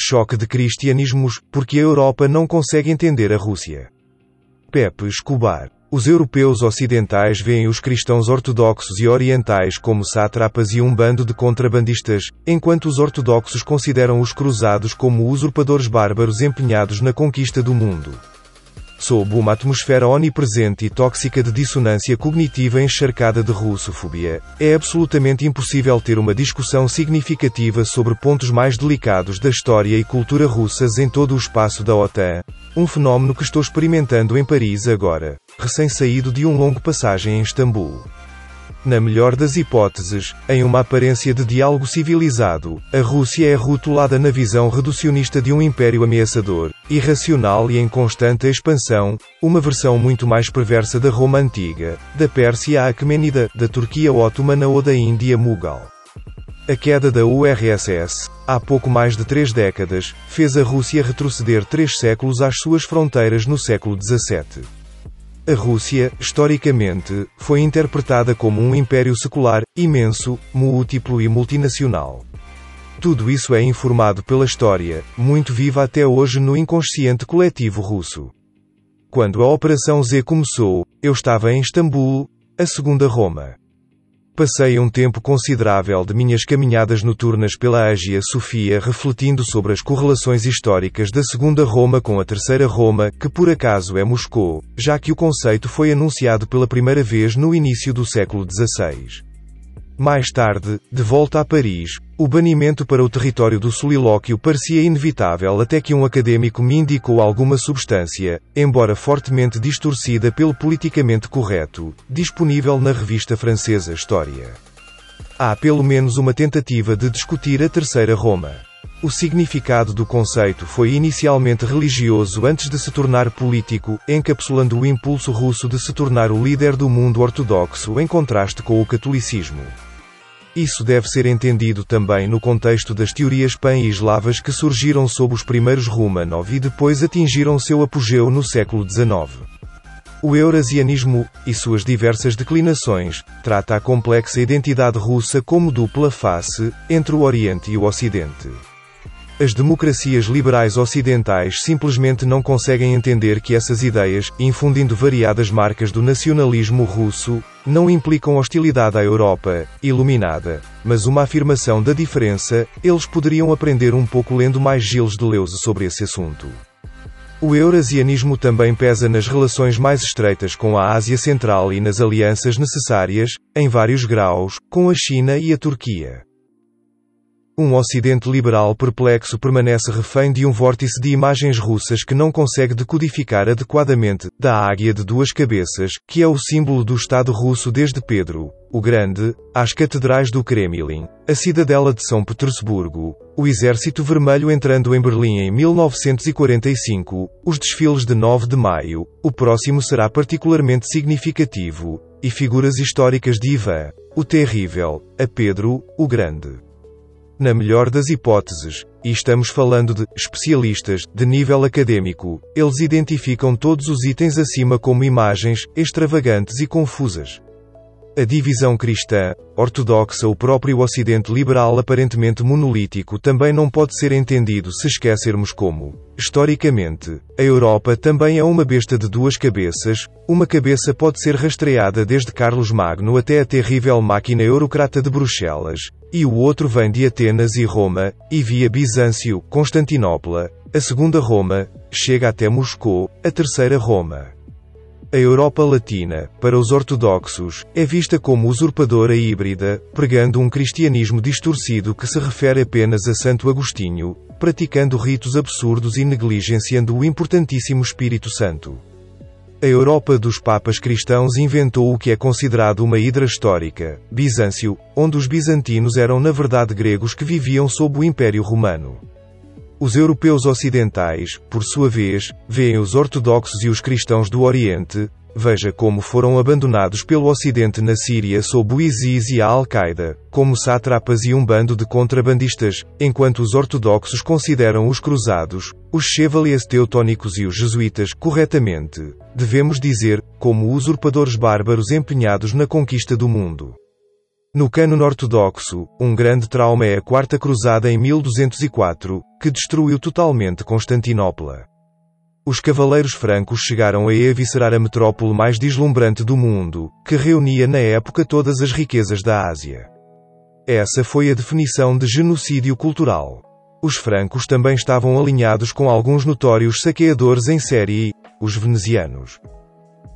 choque de cristianismos, porque a Europa não consegue entender a Rússia. Pepe Escobar. Os europeus ocidentais veem os cristãos ortodoxos e orientais como sátrapas e um bando de contrabandistas, enquanto os ortodoxos consideram os cruzados como usurpadores bárbaros empenhados na conquista do mundo sob uma atmosfera onipresente e tóxica de dissonância cognitiva encharcada de russofobia, é absolutamente impossível ter uma discussão significativa sobre pontos mais delicados da história e cultura russas em todo o espaço da OTAN, um fenómeno que estou experimentando em Paris agora, recém-saído de um longo passagem em Istambul. Na melhor das hipóteses, em uma aparência de diálogo civilizado, a Rússia é rotulada na visão reducionista de um império ameaçador, irracional e em constante expansão, uma versão muito mais perversa da Roma antiga, da Pérsia Aquemênida, da Turquia otomana ou da Índia Mughal. A queda da URSS, há pouco mais de três décadas, fez a Rússia retroceder três séculos às suas fronteiras no século XVII. A Rússia, historicamente, foi interpretada como um império secular, imenso, múltiplo e multinacional. Tudo isso é informado pela história, muito viva até hoje no inconsciente coletivo russo. Quando a Operação Z começou, eu estava em Istambul, a segunda Roma. Passei um tempo considerável de minhas caminhadas noturnas pela Ágia Sofia refletindo sobre as correlações históricas da Segunda Roma com a Terceira Roma, que por acaso é Moscou, já que o conceito foi anunciado pela primeira vez no início do século XVI. Mais tarde, de volta a Paris, o banimento para o território do solilóquio parecia inevitável até que um acadêmico me indicou alguma substância, embora fortemente distorcida pelo politicamente correto, disponível na revista francesa História. Há pelo menos uma tentativa de discutir a Terceira Roma. O significado do conceito foi inicialmente religioso antes de se tornar político, encapsulando o impulso russo de se tornar o líder do mundo ortodoxo em contraste com o catolicismo. Isso deve ser entendido também no contexto das teorias pan-eslavas que surgiram sob os primeiros Romanov e depois atingiram seu apogeu no século XIX. O eurasianismo, e suas diversas declinações, trata a complexa identidade russa como dupla face, entre o Oriente e o Ocidente. As democracias liberais ocidentais simplesmente não conseguem entender que essas ideias, infundindo variadas marcas do nacionalismo russo, não implicam hostilidade à Europa, iluminada, mas uma afirmação da diferença, eles poderiam aprender um pouco lendo mais Gilles Deleuze sobre esse assunto. O eurasianismo também pesa nas relações mais estreitas com a Ásia Central e nas alianças necessárias, em vários graus, com a China e a Turquia. Um Ocidente liberal perplexo permanece refém de um vórtice de imagens russas que não consegue decodificar adequadamente, da águia de duas cabeças, que é o símbolo do Estado russo desde Pedro, o Grande, às catedrais do Kremlin, a cidadela de São Petersburgo, o Exército Vermelho entrando em Berlim em 1945, os desfiles de 9 de maio, o próximo será particularmente significativo, e figuras históricas de Ivan, o Terrível, a Pedro, o Grande. Na melhor das hipóteses, e estamos falando de especialistas de nível acadêmico, eles identificam todos os itens acima como imagens extravagantes e confusas. A divisão cristã, ortodoxa o próprio Ocidente liberal aparentemente monolítico também não pode ser entendido se esquecermos como, historicamente, a Europa também é uma besta de duas cabeças, uma cabeça pode ser rastreada desde Carlos Magno até a terrível máquina eurocrata de Bruxelas, e o outro vem de Atenas e Roma, e via Bizâncio, Constantinopla, a segunda Roma, chega até Moscou, a terceira Roma. A Europa Latina, para os ortodoxos, é vista como usurpadora e híbrida, pregando um cristianismo distorcido que se refere apenas a Santo Agostinho, praticando ritos absurdos e negligenciando o importantíssimo Espírito Santo. A Europa dos Papas cristãos inventou o que é considerado uma hidra histórica, Bizâncio, onde os bizantinos eram na verdade gregos que viviam sob o Império Romano. Os europeus ocidentais, por sua vez, veem os ortodoxos e os cristãos do Oriente, Veja como foram abandonados pelo Ocidente na Síria sob o ISIS e a Al-Qaeda, como sátrapas e um bando de contrabandistas, enquanto os ortodoxos consideram os cruzados, os chevaliers teutônicos e os jesuítas, corretamente, devemos dizer, como usurpadores bárbaros empenhados na conquista do mundo. No cânon ortodoxo, um grande trauma é a Quarta Cruzada em 1204, que destruiu totalmente Constantinopla. Os cavaleiros francos chegaram a eviscerar a metrópole mais deslumbrante do mundo, que reunia na época todas as riquezas da Ásia. Essa foi a definição de genocídio cultural. Os francos também estavam alinhados com alguns notórios saqueadores em série, os venezianos.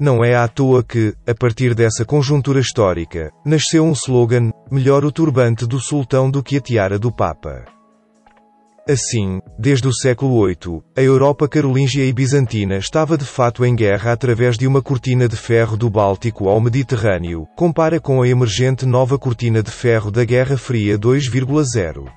Não é à toa que, a partir dessa conjuntura histórica, nasceu um slogan: melhor o turbante do sultão do que a tiara do papa. Assim, desde o século VIII, a Europa carolíngia e bizantina estava de fato em guerra através de uma cortina de ferro do Báltico ao Mediterrâneo, compara com a emergente nova cortina de ferro da Guerra Fria 2,0.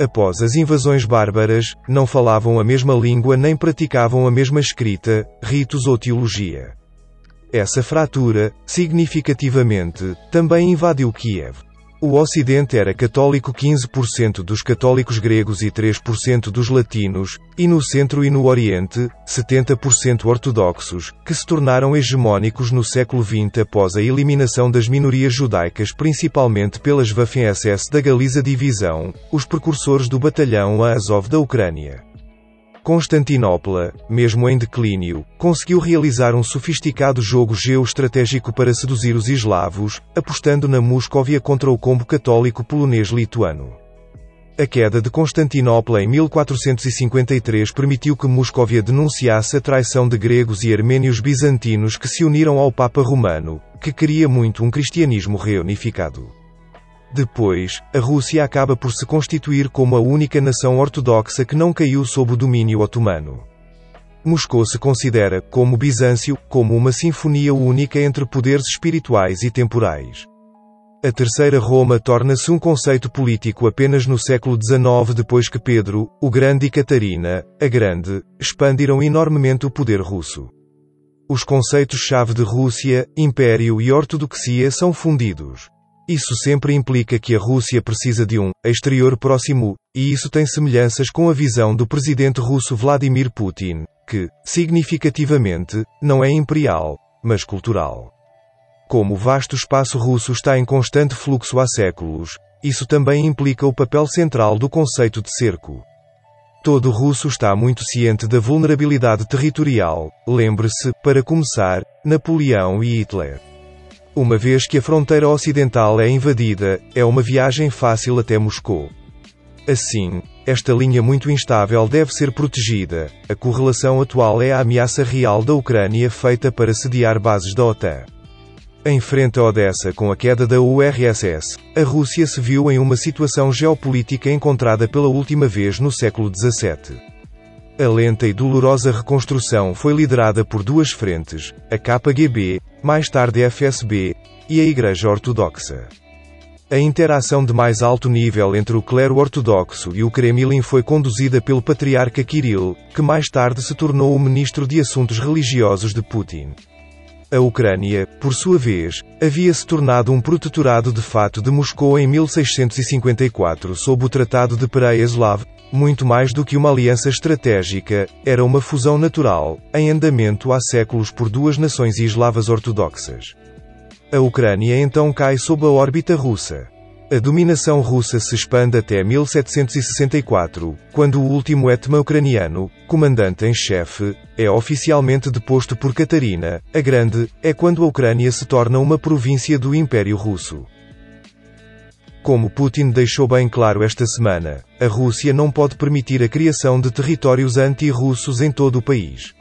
Após as invasões bárbaras, não falavam a mesma língua nem praticavam a mesma escrita, ritos ou teologia. Essa fratura, significativamente, também invadiu Kiev. O Ocidente era católico 15% dos católicos gregos e 3% dos latinos, e no Centro e no Oriente, 70% ortodoxos, que se tornaram hegemônicos no século XX após a eliminação das minorias judaicas principalmente pelas Waffen-SS da Galiza Divisão, os precursores do Batalhão Azov da Ucrânia. Constantinopla, mesmo em declínio, conseguiu realizar um sofisticado jogo geoestratégico para seduzir os eslavos, apostando na Muscóvia contra o combo católico polonês-lituano. A queda de Constantinopla em 1453 permitiu que Muscóvia denunciasse a traição de gregos e armênios bizantinos que se uniram ao Papa Romano, que queria muito um cristianismo reunificado. Depois, a Rússia acaba por se constituir como a única nação ortodoxa que não caiu sob o domínio otomano. Moscou se considera, como Bizâncio, como uma sinfonia única entre poderes espirituais e temporais. A Terceira Roma torna-se um conceito político apenas no século XIX depois que Pedro, o Grande e Catarina, a Grande, expandiram enormemente o poder russo. Os conceitos-chave de Rússia, Império e Ortodoxia são fundidos. Isso sempre implica que a Rússia precisa de um exterior próximo, e isso tem semelhanças com a visão do presidente russo Vladimir Putin, que, significativamente, não é imperial, mas cultural. Como o vasto espaço russo está em constante fluxo há séculos, isso também implica o papel central do conceito de cerco. Todo russo está muito ciente da vulnerabilidade territorial, lembre-se, para começar, Napoleão e Hitler. Uma vez que a fronteira ocidental é invadida, é uma viagem fácil até Moscou. Assim, esta linha muito instável deve ser protegida. A correlação atual é a ameaça real da Ucrânia feita para sediar bases da OTAN. Em frente a Odessa com a queda da URSS, a Rússia se viu em uma situação geopolítica encontrada pela última vez no século XVII. A lenta e dolorosa reconstrução foi liderada por duas frentes, a KGB, mais tarde a FSB, e a Igreja Ortodoxa. A interação de mais alto nível entre o clero ortodoxo e o Kremlin foi conduzida pelo patriarca Kirill, que mais tarde se tornou o ministro de Assuntos Religiosos de Putin. A Ucrânia, por sua vez, havia se tornado um protetorado de fato de Moscou em 1654 sob o Tratado de Pereyaslav, muito mais do que uma aliança estratégica, era uma fusão natural, em andamento há séculos por duas nações eslavas ortodoxas. A Ucrânia então cai sob a órbita russa. A dominação russa se expande até 1764, quando o último etma ucraniano, comandante em chefe, é oficialmente deposto por Catarina, a Grande, é quando a Ucrânia se torna uma província do Império Russo. Como Putin deixou bem claro esta semana, a Rússia não pode permitir a criação de territórios anti-russos em todo o país.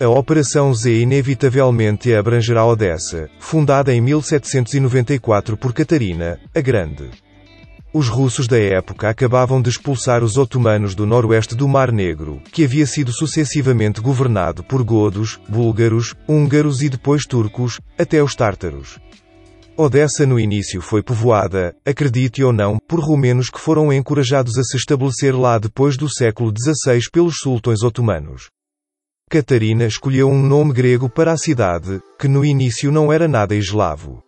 A Operação Z inevitavelmente abrangerá Odessa, fundada em 1794 por Catarina, a Grande. Os russos da época acabavam de expulsar os otomanos do noroeste do Mar Negro, que havia sido sucessivamente governado por godos, búlgaros, húngaros e depois turcos, até os tártaros. Odessa no início foi povoada, acredite ou não, por romenos que foram encorajados a se estabelecer lá depois do século XVI pelos sultões otomanos. Catarina escolheu um nome grego para a cidade, que no início não era nada eslavo.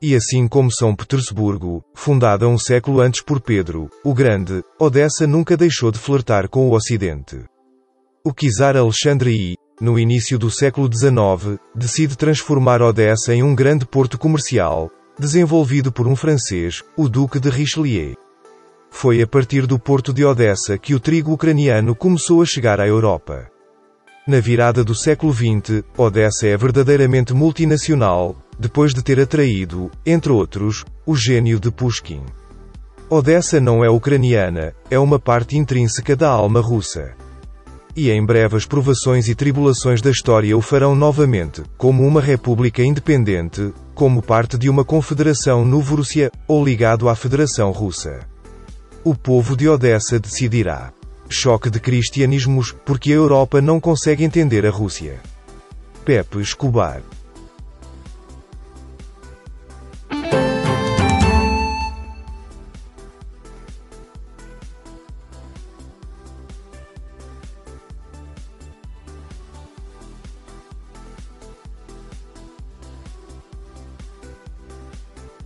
E assim como São Petersburgo, fundada um século antes por Pedro, o Grande, Odessa nunca deixou de flertar com o Ocidente. O czar Alexandre I, no início do século XIX, decide transformar Odessa em um grande porto comercial, desenvolvido por um francês, o Duque de Richelieu. Foi a partir do porto de Odessa que o trigo ucraniano começou a chegar à Europa. Na virada do século XX, Odessa é verdadeiramente multinacional, depois de ter atraído, entre outros, o gênio de Pushkin. Odessa não é ucraniana, é uma parte intrínseca da alma russa. E em breve as provações e tribulações da história o farão novamente, como uma república independente, como parte de uma confederação Novorússia, ou ligado à Federação Russa. O povo de Odessa decidirá. Choque de cristianismos, porque a Europa não consegue entender a Rússia. Pepe Escobar